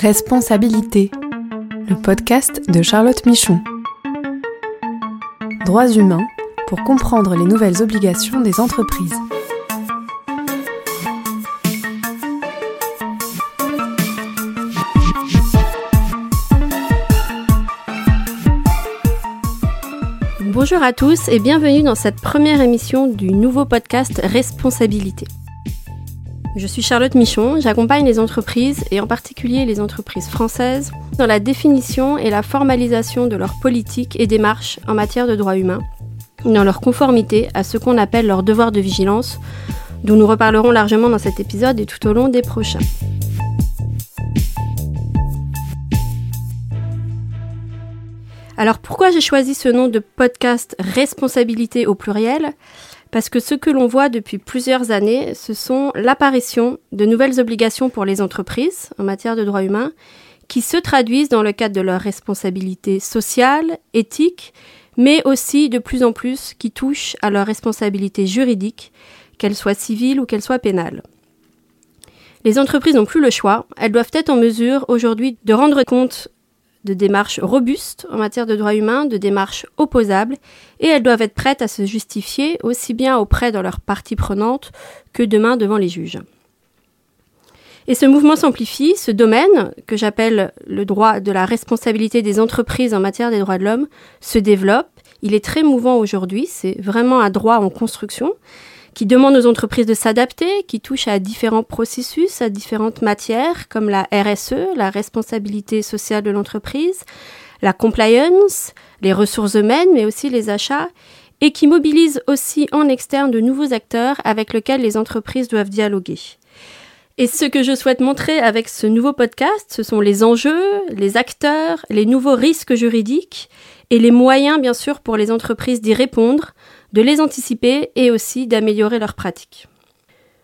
Responsabilité, le podcast de Charlotte Michon. Droits humains pour comprendre les nouvelles obligations des entreprises. Bonjour à tous et bienvenue dans cette première émission du nouveau podcast Responsabilité. Je suis Charlotte Michon, j'accompagne les entreprises et en particulier les entreprises françaises dans la définition et la formalisation de leurs politiques et démarches en matière de droits humains, dans leur conformité à ce qu'on appelle leur devoir de vigilance, dont nous reparlerons largement dans cet épisode et tout au long des prochains. Alors pourquoi j'ai choisi ce nom de podcast Responsabilité au pluriel? Parce que ce que l'on voit depuis plusieurs années, ce sont l'apparition de nouvelles obligations pour les entreprises en matière de droits humains qui se traduisent dans le cadre de leurs responsabilités sociales, éthiques, mais aussi de plus en plus qui touchent à leurs responsabilités juridiques, qu'elles soient civiles ou qu'elles soient pénales. Les entreprises n'ont plus le choix, elles doivent être en mesure aujourd'hui de rendre compte de démarches robustes en matière de droits humains, de démarches opposables, et elles doivent être prêtes à se justifier aussi bien auprès de leurs parties prenantes que demain devant les juges. Et ce mouvement s'amplifie, ce domaine, que j'appelle le droit de la responsabilité des entreprises en matière des droits de l'homme, se développe. Il est très mouvant aujourd'hui, c'est vraiment un droit en construction qui demande aux entreprises de s'adapter, qui touche à différents processus, à différentes matières, comme la RSE, la responsabilité sociale de l'entreprise, la compliance, les ressources humaines, mais aussi les achats, et qui mobilise aussi en externe de nouveaux acteurs avec lesquels les entreprises doivent dialoguer. Et ce que je souhaite montrer avec ce nouveau podcast, ce sont les enjeux, les acteurs, les nouveaux risques juridiques et les moyens, bien sûr, pour les entreprises d'y répondre, de les anticiper et aussi d'améliorer leurs pratiques.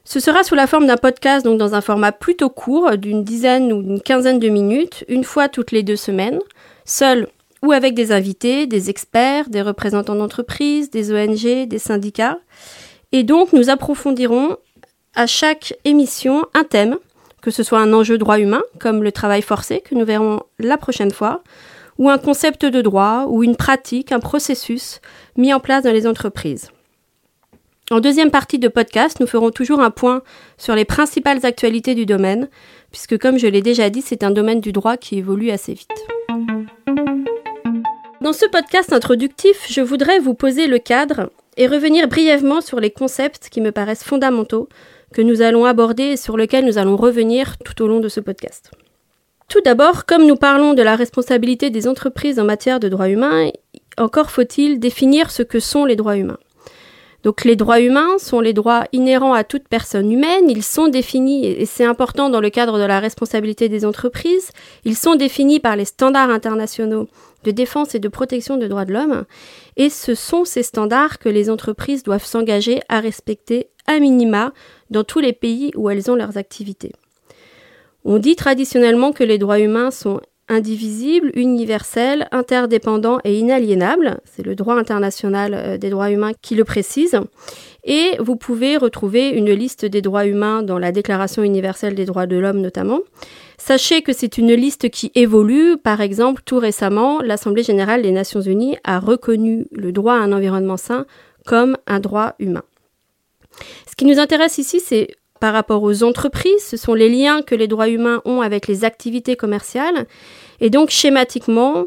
Ce sera sous la forme d'un podcast, donc dans un format plutôt court, d'une dizaine ou d'une quinzaine de minutes, une fois toutes les deux semaines, seul ou avec des invités, des experts, des représentants d'entreprises, des ONG, des syndicats. Et donc nous approfondirons à chaque émission un thème, que ce soit un enjeu droit humain, comme le travail forcé, que nous verrons la prochaine fois, ou un concept de droit, ou une pratique, un processus mis en place dans les entreprises. En deuxième partie de podcast, nous ferons toujours un point sur les principales actualités du domaine, puisque comme je l'ai déjà dit, c'est un domaine du droit qui évolue assez vite. Dans ce podcast introductif, je voudrais vous poser le cadre et revenir brièvement sur les concepts qui me paraissent fondamentaux que nous allons aborder et sur lesquels nous allons revenir tout au long de ce podcast. Tout d'abord, comme nous parlons de la responsabilité des entreprises en matière de droits humains, encore faut-il définir ce que sont les droits humains. Donc les droits humains sont les droits inhérents à toute personne humaine, ils sont définis, et c'est important dans le cadre de la responsabilité des entreprises, ils sont définis par les standards internationaux de défense et de protection des droits de l'homme, et ce sont ces standards que les entreprises doivent s'engager à respecter à minima dans tous les pays où elles ont leurs activités. On dit traditionnellement que les droits humains sont indivisibles, universels, interdépendants et inaliénables. C'est le droit international euh, des droits humains qui le précise. Et vous pouvez retrouver une liste des droits humains dans la Déclaration universelle des droits de l'homme notamment. Sachez que c'est une liste qui évolue. Par exemple, tout récemment, l'Assemblée générale des Nations unies a reconnu le droit à un environnement sain comme un droit humain. Ce qui nous intéresse ici, c'est par rapport aux entreprises, ce sont les liens que les droits humains ont avec les activités commerciales. Et donc, schématiquement,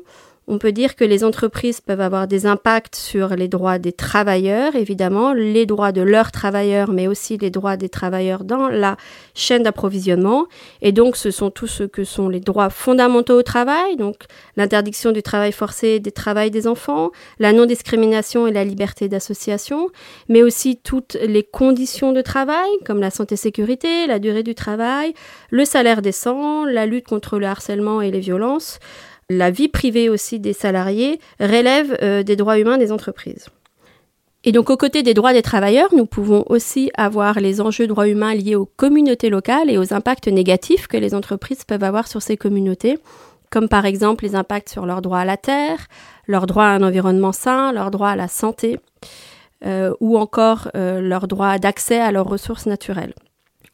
on peut dire que les entreprises peuvent avoir des impacts sur les droits des travailleurs, évidemment, les droits de leurs travailleurs, mais aussi les droits des travailleurs dans la chaîne d'approvisionnement. Et donc, ce sont tous ce que sont les droits fondamentaux au travail, donc l'interdiction du travail forcé, des travails des enfants, la non-discrimination et la liberté d'association, mais aussi toutes les conditions de travail, comme la santé-sécurité, la durée du travail, le salaire décent, la lutte contre le harcèlement et les violences, la vie privée aussi des salariés relève euh, des droits humains des entreprises. Et donc, aux côtés des droits des travailleurs, nous pouvons aussi avoir les enjeux droits humains liés aux communautés locales et aux impacts négatifs que les entreprises peuvent avoir sur ces communautés, comme par exemple les impacts sur leur droit à la terre, leur droit à un environnement sain, leur droit à la santé, euh, ou encore euh, leur droit d'accès à leurs ressources naturelles.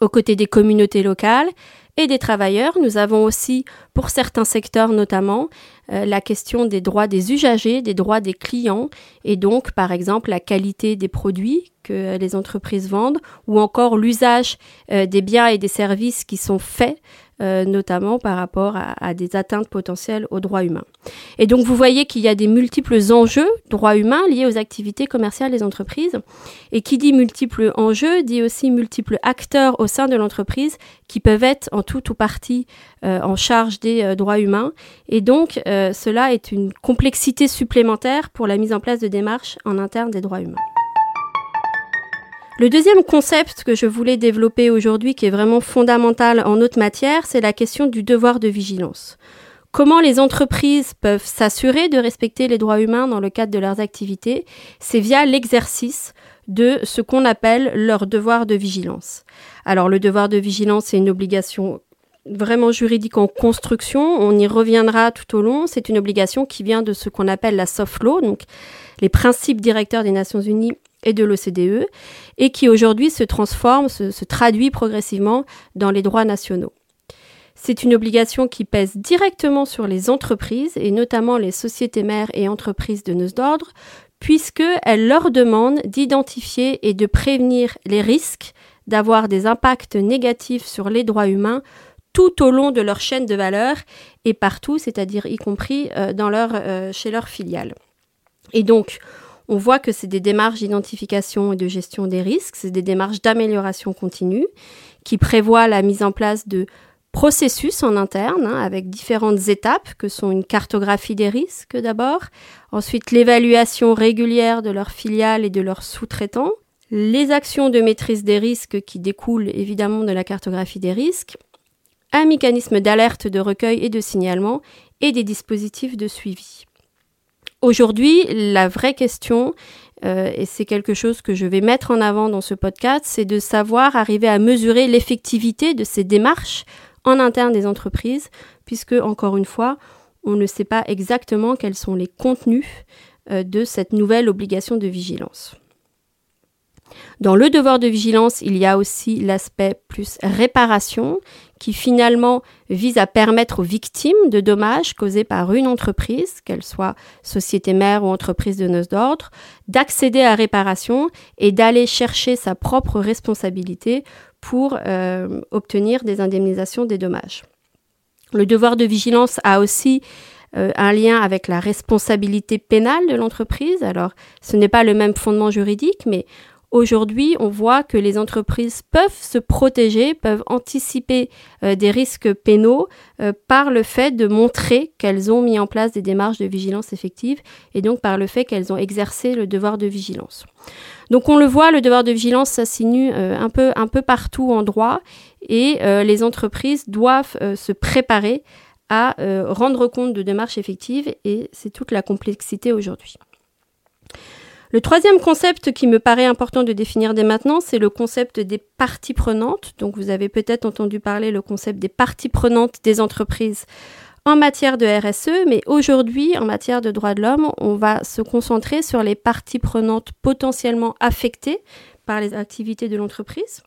Aux côtés des communautés locales, et des travailleurs. Nous avons aussi, pour certains secteurs notamment, euh, la question des droits des usagers, des droits des clients, et donc par exemple la qualité des produits que les entreprises vendent, ou encore l'usage euh, des biens et des services qui sont faits euh, notamment par rapport à, des atteintes potentielles aux droits humains. Et donc vous voyez qu'il y a des multiples enjeux droits humains liés aux activités commerciales des entreprises. Et qui dit multiples enjeux dit aussi multiples acteurs au sein de l'entreprise qui peuvent être en tout ou partie euh, en charge des euh, droits humains. Et donc cela est une complexité supplémentaire pour la mise en place de démarches en interne des droits humains. Le deuxième concept que je voulais développer aujourd'hui, qui est vraiment fondamental en autre matière, c'est la question du devoir de vigilance. Comment les entreprises peuvent s'assurer de respecter les droits humains dans le cadre de leurs activités? C'est via l'exercice de ce qu'on appelle leur devoir de vigilance. Alors le devoir de vigilance, c'est une obligation vraiment juridique en construction, on y reviendra tout au long, c'est une obligation qui vient de ce qu'on appelle la soft law, donc les principes directeurs des Nations Unies et de l'OCDE, et qui aujourd'hui se transforme, se, traduit progressivement dans les droits nationaux. C'est une obligation qui pèse directement sur les entreprises, et notamment les sociétés mères et entreprises de nos d'ordre, puisqu'elle leur demande d'identifier et de prévenir les risques d'avoir des impacts négatifs sur les droits humains tout au long de leur chaîne de valeur et partout, c'est-à-dire y compris euh, dans leur, euh, chez leurs filiales. Et donc, on voit que c'est des démarches d'identification et de gestion des risques, c'est des démarches d'amélioration continue qui prévoient la mise en place de processus en interne hein, avec différentes étapes que sont une cartographie des risques d'abord, ensuite l'évaluation régulière de leurs filiales et de leurs sous-traitants, les actions de maîtrise des risques qui découlent évidemment de la cartographie des risques, un mécanisme d'alerte, de recueil et de signalement et des dispositifs de suivi. Aujourd'hui, la vraie question, euh, et c'est quelque chose que je vais mettre en avant dans ce podcast, c'est de savoir arriver à mesurer l'effectivité de ces démarches en interne des entreprises, puisque, encore une fois, on ne sait pas exactement quels sont les contenus euh, de cette nouvelle obligation de vigilance. Dans le devoir de vigilance, il y a aussi l'aspect plus réparation qui finalement vise à permettre aux victimes de dommages causés par une entreprise, qu'elle soit société mère ou entreprise de noces d'ordre, d'accéder à réparation et d'aller chercher sa propre responsabilité pour euh, obtenir des indemnisations des dommages. Le devoir de vigilance a aussi euh, un lien avec la responsabilité pénale de l'entreprise. Alors, ce n'est pas le même fondement juridique, mais Aujourd'hui, on voit que les entreprises peuvent se protéger, peuvent anticiper euh, des risques pénaux euh, par le fait de montrer qu'elles ont mis en place des démarches de vigilance effective et donc par le fait qu'elles ont exercé le devoir de vigilance. Donc on le voit, le devoir de vigilance s'assinue euh, un, peu, un peu partout en droit et les entreprises doivent se préparer à rendre compte de démarches effectives et c'est toute la complexité aujourd'hui. Le troisième concept qui me paraît important de définir dès maintenant, c'est le concept des parties prenantes. Donc vous avez peut-être entendu parler le concept des parties prenantes des entreprises en matière de RSE, mais aujourd'hui, en matière de droits de l'homme, on va se concentrer sur les parties prenantes potentiellement affectées par les activités de l'entreprise.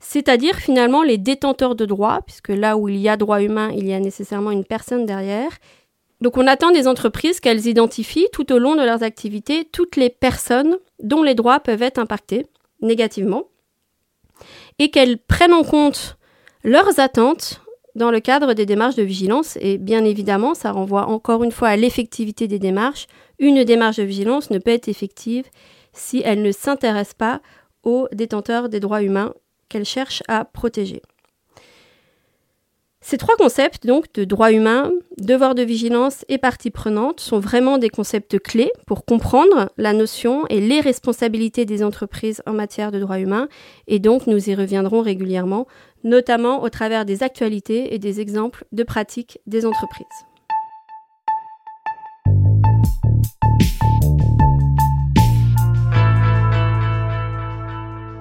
C'est-à-dire finalement les détenteurs de droits, puisque là où il y a droit humain, il y a nécessairement une personne derrière, donc on attend des entreprises qu'elles identifient tout au long de leurs activités toutes les personnes dont les droits peuvent être impactés négativement et qu'elles prennent en compte leurs attentes dans le cadre des démarches de vigilance. Et bien évidemment, ça renvoie encore une fois à l'effectivité des démarches. Une démarche de vigilance ne peut être effective si elle ne s'intéresse pas aux détenteurs des droits humains qu'elle cherche à protéger. Ces trois concepts, donc de droit humain, devoir de vigilance et partie prenante, sont vraiment des concepts clés pour comprendre la notion et les responsabilités des entreprises en matière de droit humain, et donc nous y reviendrons régulièrement, notamment au travers des actualités et des exemples de pratiques des entreprises.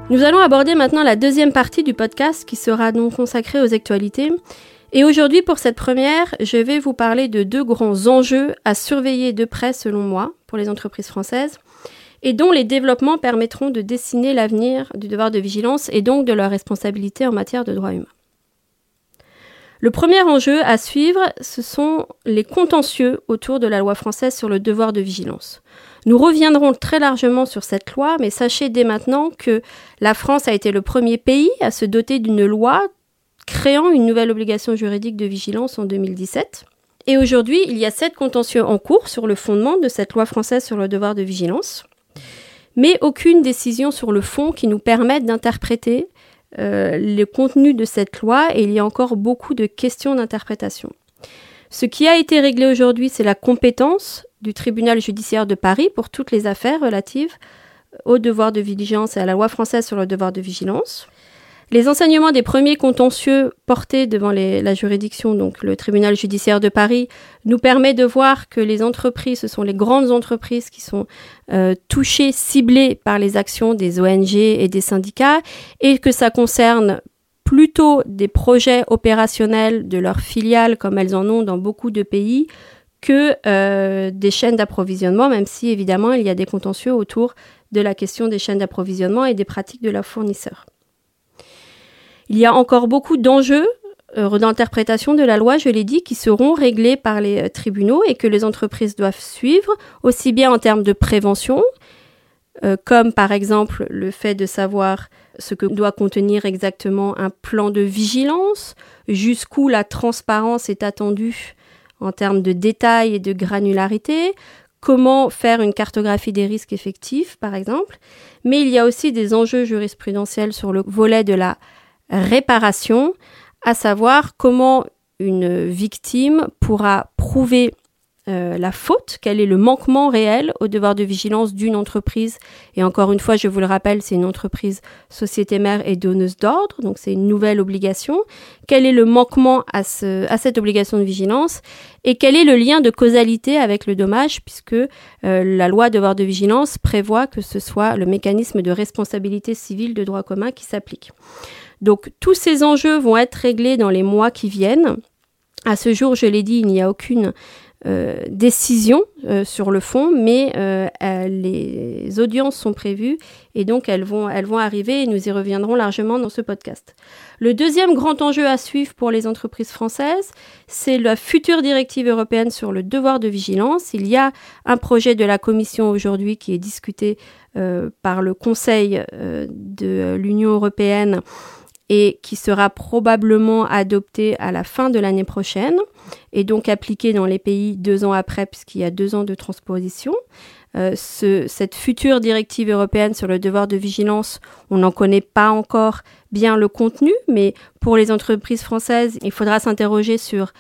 Nous allons aborder maintenant la deuxième partie du podcast qui sera donc consacrée aux actualités. Et aujourd'hui, pour cette première, je vais vous parler de deux grands enjeux à surveiller de près selon moi pour les entreprises françaises et dont les développements permettront de dessiner l'avenir du devoir de vigilance et donc de leur responsabilité en matière de droits humains. Le premier enjeu à suivre, ce sont les contentieux autour de la loi française sur le devoir de vigilance. Nous reviendrons très largement sur cette loi, mais sachez dès maintenant que la France a été le premier pays à se doter d'une loi créant une nouvelle obligation juridique de vigilance en 2017. Et aujourd'hui, il y a sept contentieux en cours sur le fondement de cette loi française sur le devoir de vigilance, mais aucune décision sur le fond qui nous permette d'interpréter euh, le contenu de cette loi et il y a encore beaucoup de questions d'interprétation. Ce qui a été réglé aujourd'hui, c'est la compétence du tribunal judiciaire de Paris pour toutes les affaires relatives au devoir de vigilance et à la loi française sur le devoir de vigilance. Les enseignements des premiers contentieux portés devant la juridiction, donc le tribunal judiciaire de Paris, nous permet de voir que les entreprises, ce sont les grandes entreprises qui sont euh, touchées, ciblées par les actions des ONG et des syndicats, et que ça concerne plutôt des projets opérationnels de leurs filiales, comme elles en ont dans beaucoup de pays, que euh, des chaînes d'approvisionnement, même si évidemment il y a des contentieux autour de la question des chaînes d'approvisionnement et des pratiques de leurs fournisseurs. Il y a encore beaucoup d'enjeux euh, d'interprétation de la loi, je l'ai dit, qui seront réglés par les euh, tribunaux et que les entreprises doivent suivre, aussi bien en termes de prévention, comme par exemple le fait de savoir ce que doit contenir exactement un plan de vigilance, jusqu'où la transparence est attendue en termes de détails et de granularité, comment faire une cartographie des risques effectifs, par exemple. Mais il y a aussi des enjeux jurisprudentiels sur le volet de la réparation, à savoir comment une victime pourra prouver euh, la faute, quel est le manquement réel au devoir de vigilance d'une entreprise? Et encore une fois, je vous le rappelle, c'est une entreprise société mère et donneuse d'ordre, donc c'est une nouvelle obligation. Quel est le manquement à, ce, à cette obligation de vigilance? Et quel est le lien de causalité avec le dommage, puisque euh, la loi devoir de vigilance prévoit que ce soit le mécanisme de responsabilité civile de droit commun qui s'applique. Donc tous ces enjeux vont être réglés dans les mois qui viennent. À ce jour, je l'ai dit, il n'y a aucune euh, décision euh, sur le fond, mais euh, les audiences sont prévues et donc elles vont, elles vont arriver et nous y reviendrons largement dans ce podcast. Le deuxième grand enjeu à suivre pour les entreprises françaises, c'est la future directive européenne sur le devoir de vigilance. Il y a un projet de la Commission aujourd'hui qui est discuté par le Conseil de l'Union européenne et qui sera probablement adopté à la fin de l'année prochaine et donc appliqué dans les pays deux ans après puisqu'il y a deux ans de transposition. Euh, ce, cette future directive européenne sur le devoir de vigilance, on n'en connaît pas encore bien le contenu, mais pour les entreprises françaises, il faudra s'interroger sur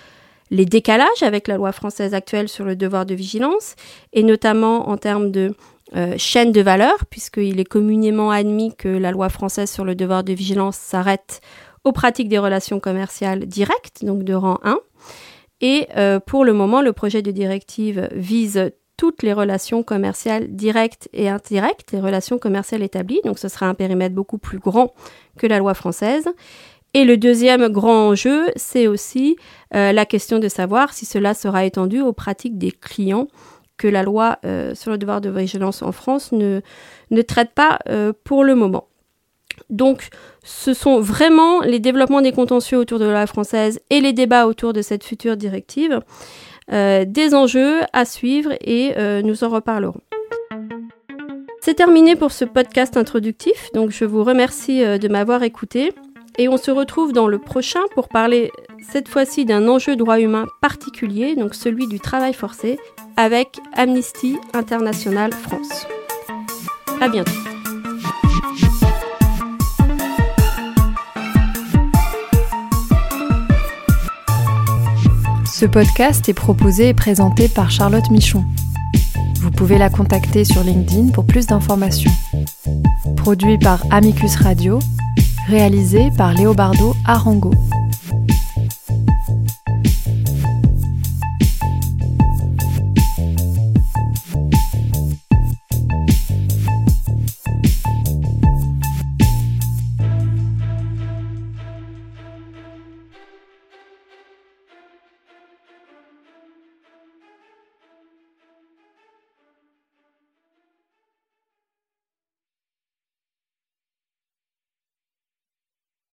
les décalages avec la loi française actuelle sur le devoir de vigilance, et notamment en termes de euh, chaîne de valeur, puisqu'il est communément admis que la loi française sur le devoir de vigilance s'arrête aux pratiques des relations commerciales directes, donc de rang 1. Et euh, pour le moment, le projet de directive vise toutes les relations commerciales directes et indirectes, les relations commerciales établies, donc ce sera un périmètre beaucoup plus grand que la loi française. Et le deuxième grand enjeu, c'est aussi euh, la question de savoir si cela sera étendu aux pratiques des clients que la loi euh, sur le devoir de vigilance en France ne, ne traite pas euh, pour le moment. Donc, ce sont vraiment les développements des contentieux autour de la loi française et les débats autour de cette future directive, euh, des enjeux à suivre et nous en reparlerons. C'est terminé pour ce podcast introductif, donc je vous remercie de m'avoir écouté et on se retrouve dans le prochain pour parler cette fois-ci d'un enjeu droit humain particulier, donc celui du travail forcé, avec Amnesty International France. À bientôt. Ce podcast est proposé et présenté par Charlotte Michon. Vous pouvez la contacter sur LinkedIn pour plus d'informations. Produit par Amicus Radio, réalisé par Léobardo Arango.